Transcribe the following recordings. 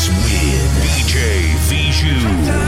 Mix with DJ Bijou.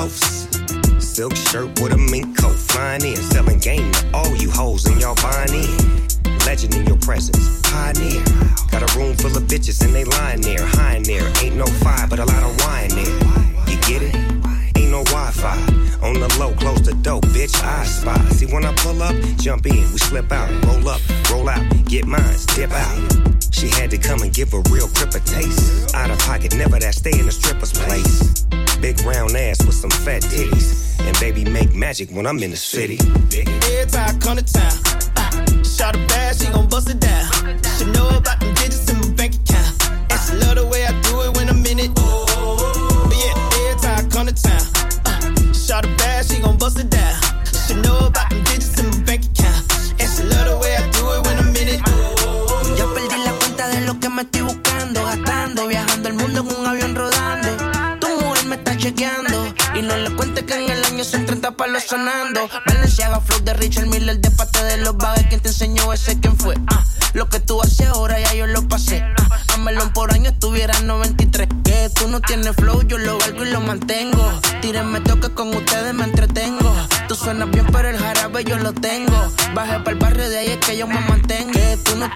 coast. Silk shirt with a mink coat, flying in, selling game to all you hoes in y'all buying in. Legend in your presence, pioneer. Got a room full of bitches and they lying there, high in there. Ain't no fire, but a lot of wine there. You get it? Ain't no Wi-Fi. On the low, close the dope, bitch. I spy. See when I pull up, jump in, we slip out, roll up, roll out, get mine, dip out. She had to come and give a real cripper taste. Out of pocket, never that stay in the strip magic when I'm in the city. Come to town.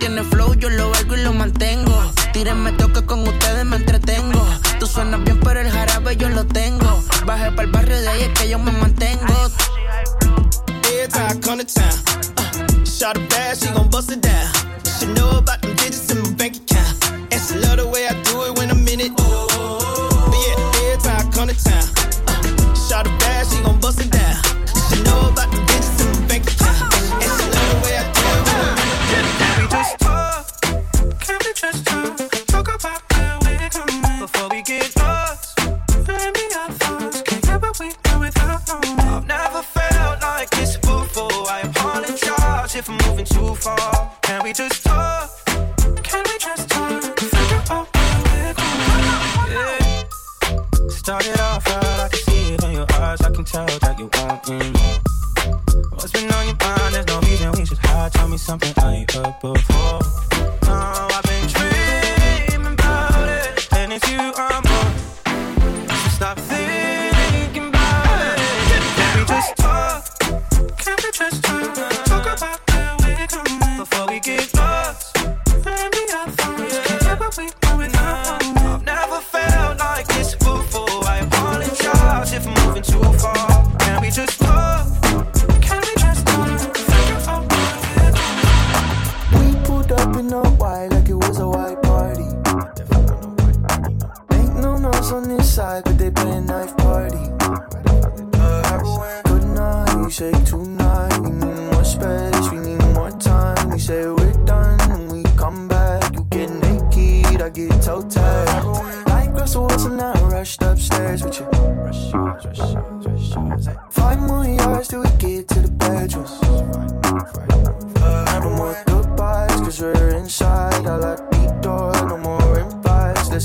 tiene flow, yo lo valgo y lo mantengo. Tírenme toque con ustedes, me entretengo. Tú suenas bien, pero el jarabe yo lo tengo. Baje para el barrio de ahí es que yo me mantengo.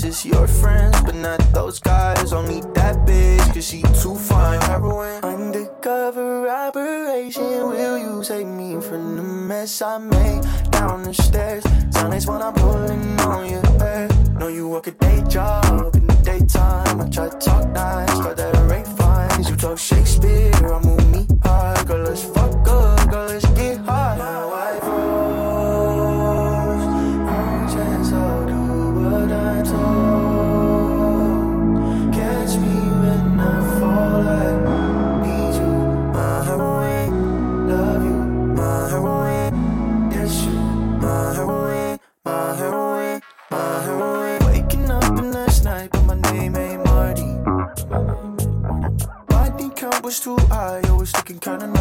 just your friends, but not those guys. Only that bitch, cause she too fine. Heroin. Undercover operation, will you save me from the mess I made down the stairs? Silence when I'm pulling on your hair. Know you work a day job in the daytime. I try to talk nice, but that rate fines. You talk Shakespeare, I move me hard. Girl, let's fuck up, girl, let's get hot. kinda.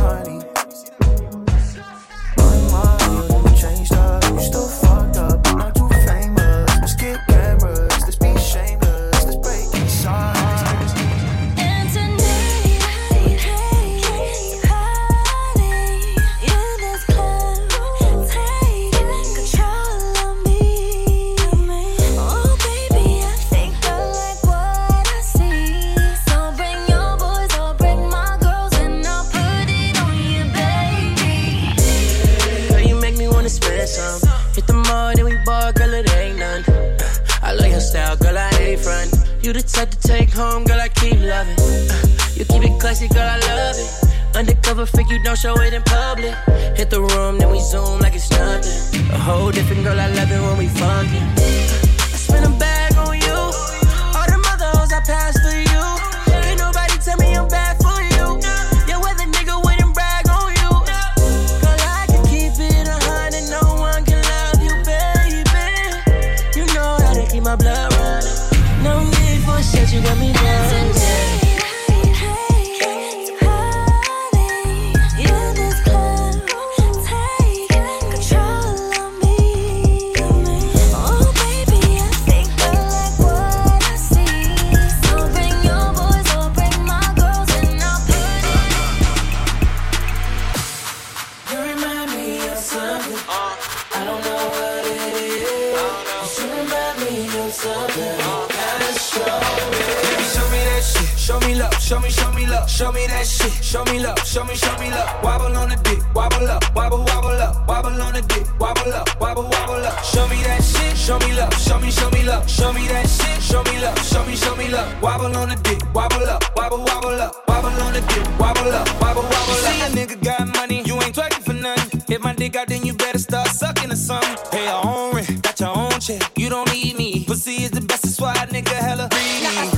My dick out, then you better start sucking or something. Pay your own rent, got your own check. You don't need me. Pussy is the best, that's why nigga hella free.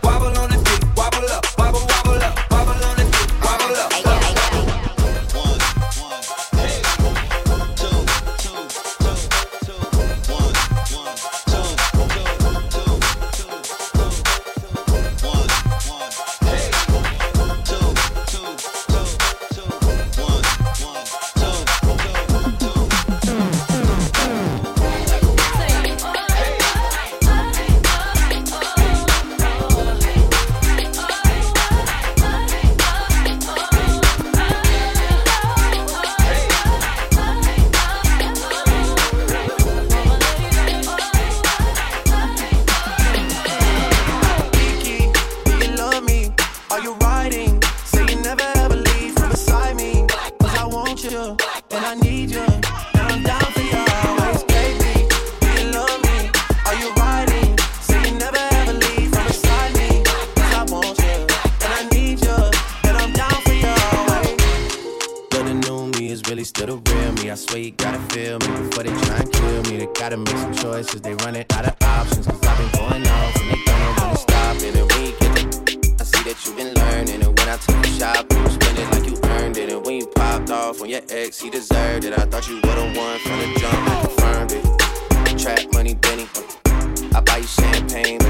your ex, he deserved it. I thought you were the one from the jump, I confirmed it. Trap money, Benny. I buy you champagne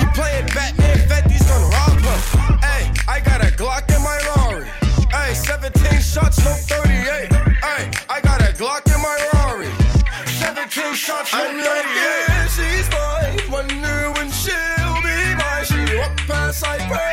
You playing Batman, gonna rob. Hey, I got a Glock in my Rari. Hey, 17 shots, no 38. Hey, I got a Glock in my Rari. 17 shots, no 38. Yeah, she's mine. Wonder when she'll be mine. She walked past, I pray.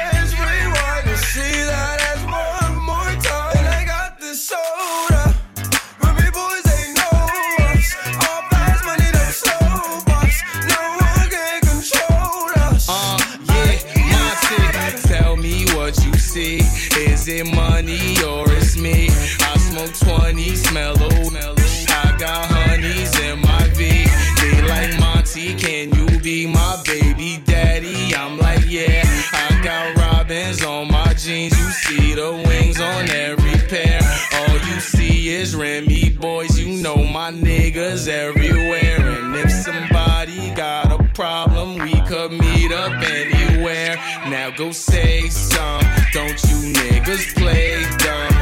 Now go say some. Don't you niggas play dumb?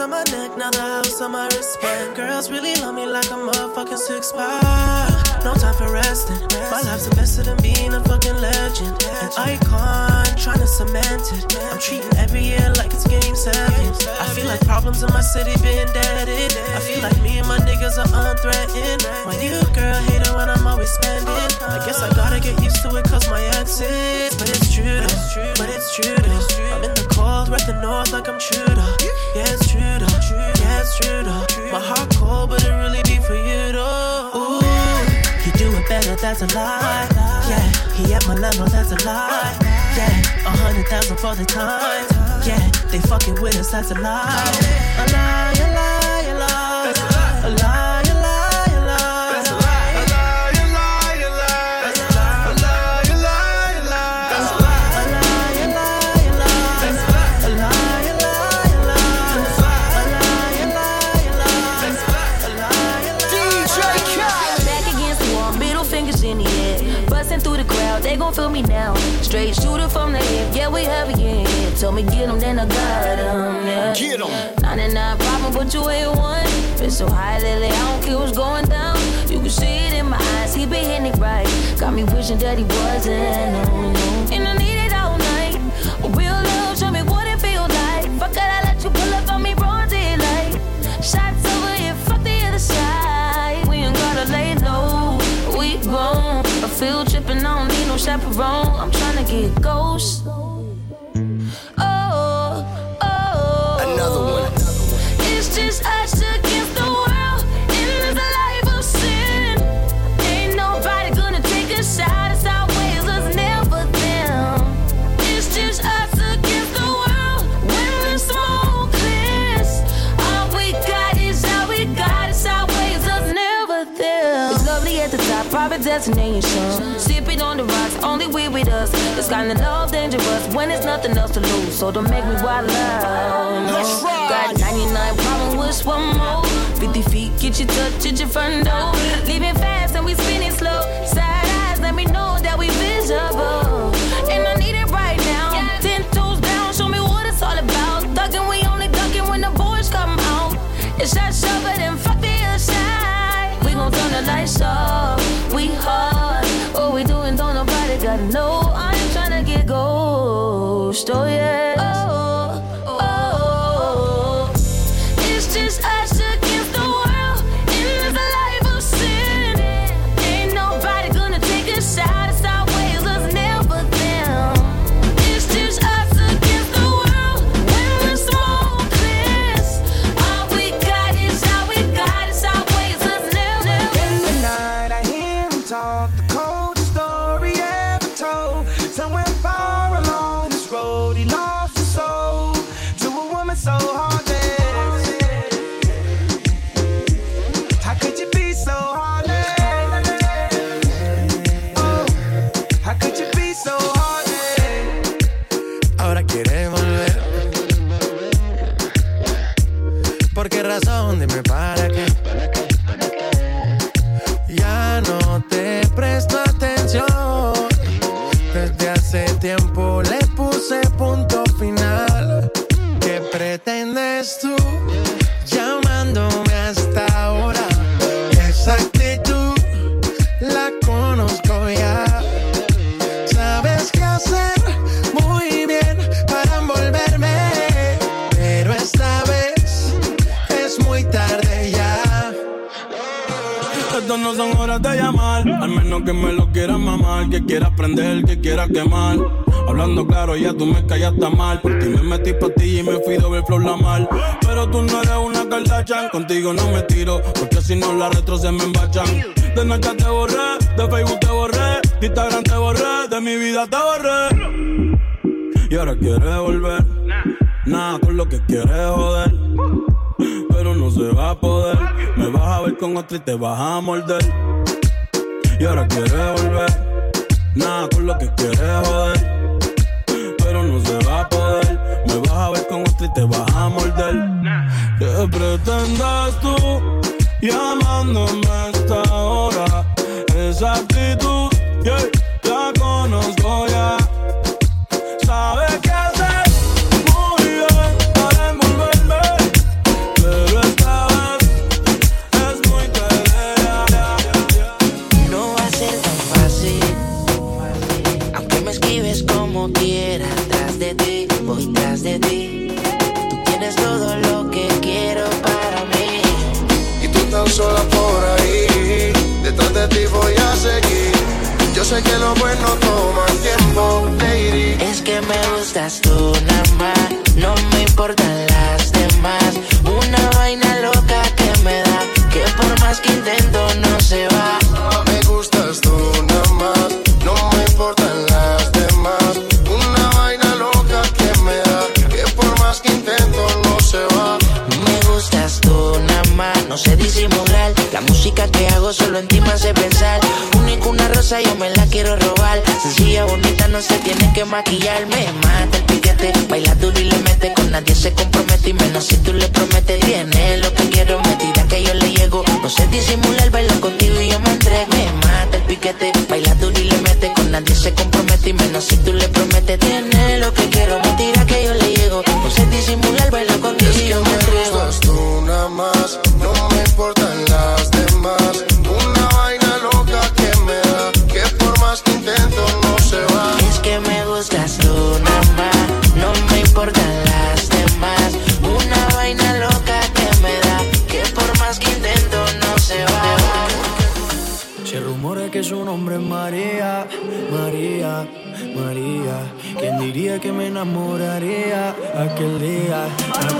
On my neck, now the house on my wristband. Girls really love me like a motherfucking six pack. No time for resting. My life's invested in being a fucking legend. An icon, trying to cement it. I'm treating every year like it's game seven. I feel like problems in my city been deaded. I feel like me and my niggas are unthreatened. My new girl hate it when I'm always spending. I guess I gotta get used to it cause my exes. But it's true though, but it's true. I'm in the cold, rep the north like I'm Trudeau. Yeah, it's true though, yeah, it's true. My heart cold, but it really be for you that's a lie. Yeah, he at my level, that's a lie. Yeah, a hundred thousand for the time. Yeah, they fucking with us, that's a lie. A lie, a lie, Straight shooter from the hip, yeah, we have in here. Told me get 'em, then I got 'em, yeah. Get 'em. 99 problem, but you ain't one. Been so high lately, I don't care what's going down. You can see it in my eyes, he been hitting it right. Got me wishing that he wasn't, no, no. And I need chaperone. I'm trying to get ghost. Oh, oh. Another one. It's just us against the world life of sin. Ain't nobody gonna take a shot. It's our ways, us never them. It's just us against the world when the smoke clears. All we got is all we got. It's our ways, us never them. It's lovely at the top, private destination. The rocks, only we with us. This kind of love dangerous when there's nothing else to lose. So don't make me wild out. No. Let's ride. Got 99 problem with one more. 50 feet, get you touch at your front door. Leaving fast and we spinning slow. Si no la retro me embachan. De Snapchat te borré, de Facebook te borré, de Instagram te borré, de mi vida te borré. Y ahora quieres volver, nada con lo que quieres joder. Pero no se va a poder, me vas a ver con otro y te vas a morder. Y ahora quieres volver, nada con lo que quieres joder. Pero no se va a poder, me vas a ver con otro y te vas a morder. ¿Qué pretendes tú llamándome hasta ahora. Esa actitud, yeah tú más, no me importan las demás. Una vaina loca que me da, que por más que intento no se va. Es que me gustas tú nada más, no me importan las demás. Una vaina loca que me da, que por más que intento no se va. Se rumora que su nombre es María, María, María. ¿Quién diría que me enamoraría aquel día, aquel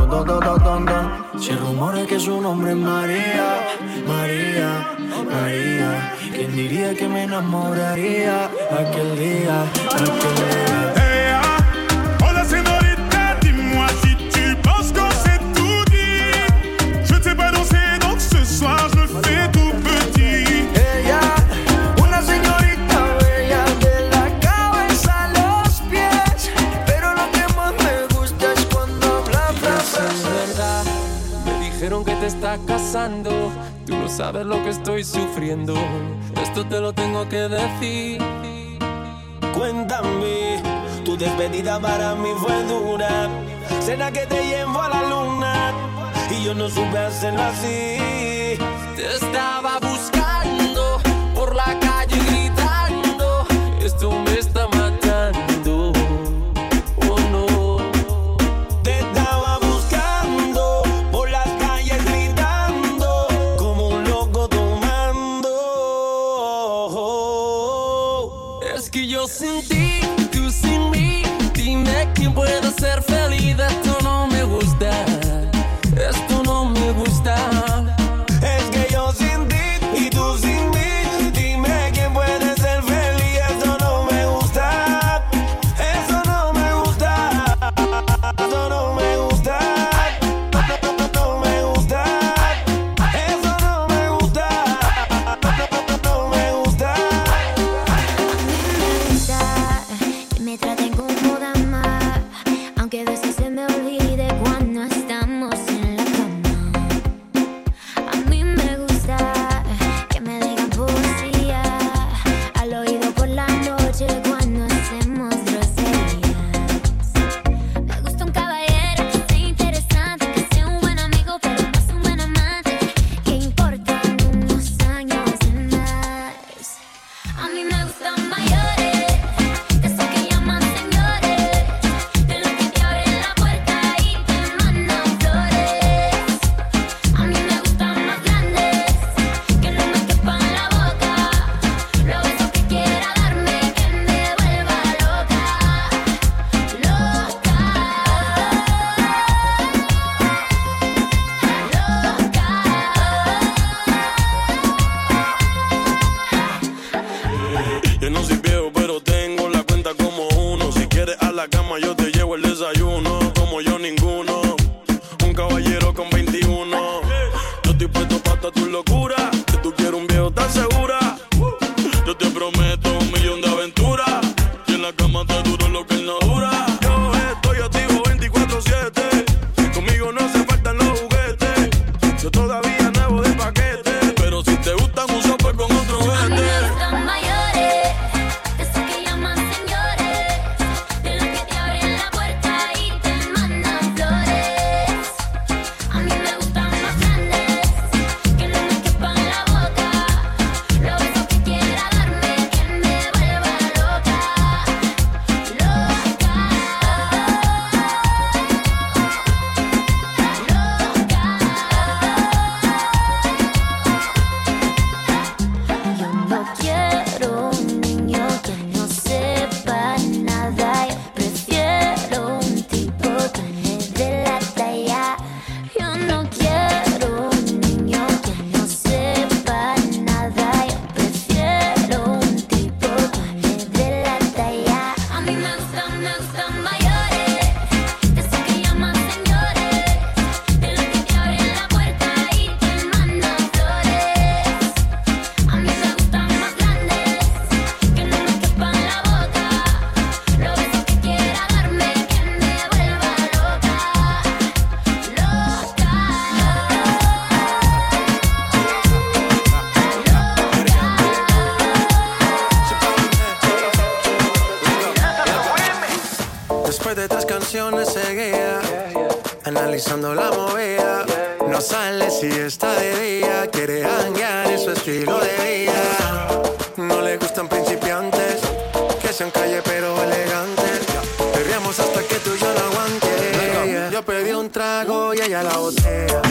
Se rumora que su nombre es María, María, María. ¿Quién diría que me enamoraría aquel día, aquel día? Dijeron que te estás casando. Tú no sabes lo que estoy sufriendo. Esto te lo tengo que decir. Cuéntame, tu despedida para mí fue dura. ¿Será que te llevo a la luna? Y yo no supe hacerlo así. analizando la movida. No sale si está de día, quiere hanguear en su estilo de vida. No le gustan principiantes, que sean calle pero elegantes. Perriamos hasta que tú y yo no aguante. Yo pedí un trago y ella la botea.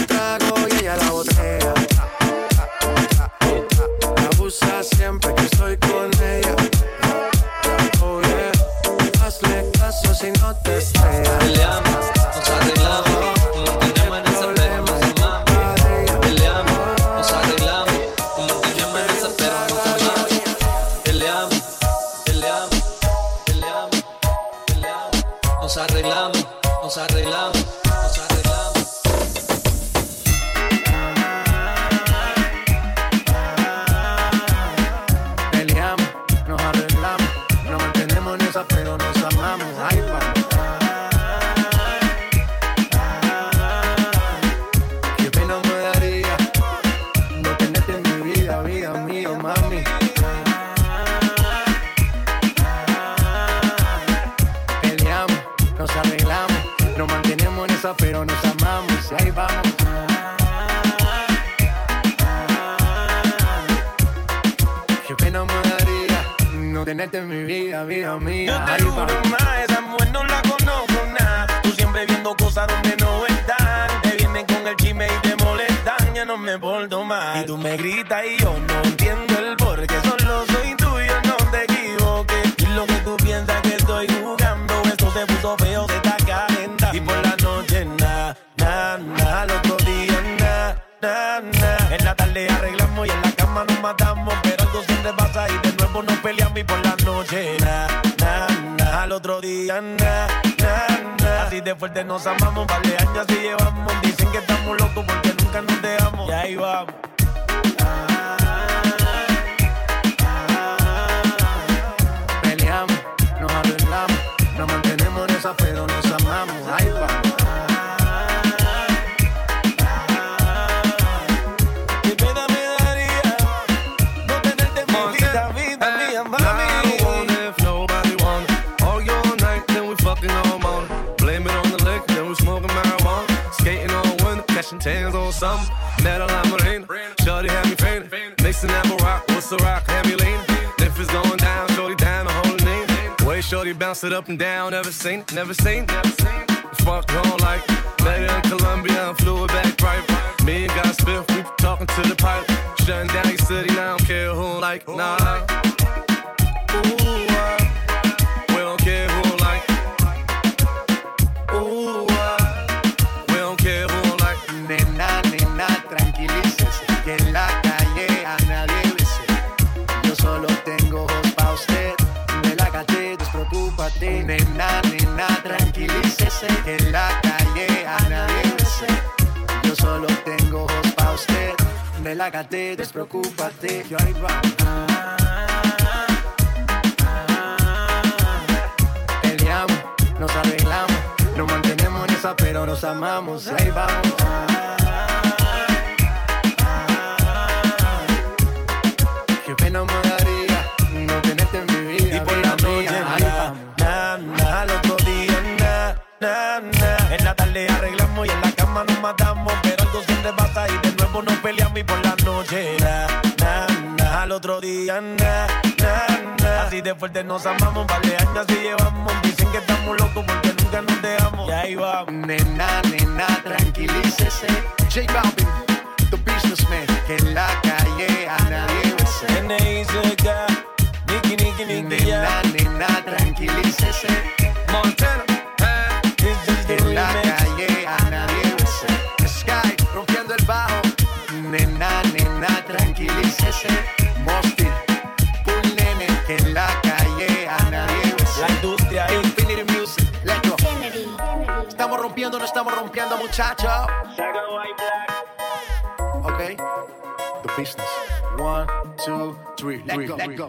Así de fuerte nos amamos, vale años y llevamos. Dicen que estamos locos porque nunca nos dejamos. Y ahí vamos. Ah, tans on something. metal a la Marina. Shorty had me fainting. Mixing that rock, what's the rock? Had me leaning. If it's going down, Shorty down the whole name. Way Shorty bounce it up and down. Never seen, never seen, never seen. Fuck, home like. Later in Colombia, I flew it back right. Me and God Smith, we talking to the pilot. Shutting down your city, now I don't care who like. Nah. Tarde arreglamos y en la cama nos matamos, pero algo siempre pasa y de nuevo nos peleamos y por la noche, na, na, na, al otro día, na, na, na. Así de fuerte nos amamos, vale años llevamos. Dicen que estamos locos porque nunca nos dejamos. Y ahí vamos. Nena, nena, tranquilícese. J Balvin, the businessman, que en la calle a nadie bese. Nicky, Nicky, Nicky, Nena, nena, tranquilícese. Montana, Mosty, Pool Nene, que en la calle a nadie. La industria Infinity Music, let's go. Estamos rompiendo, no estamos rompiendo, muchachos. Ok. The business. One, two, three. Let go. Let go.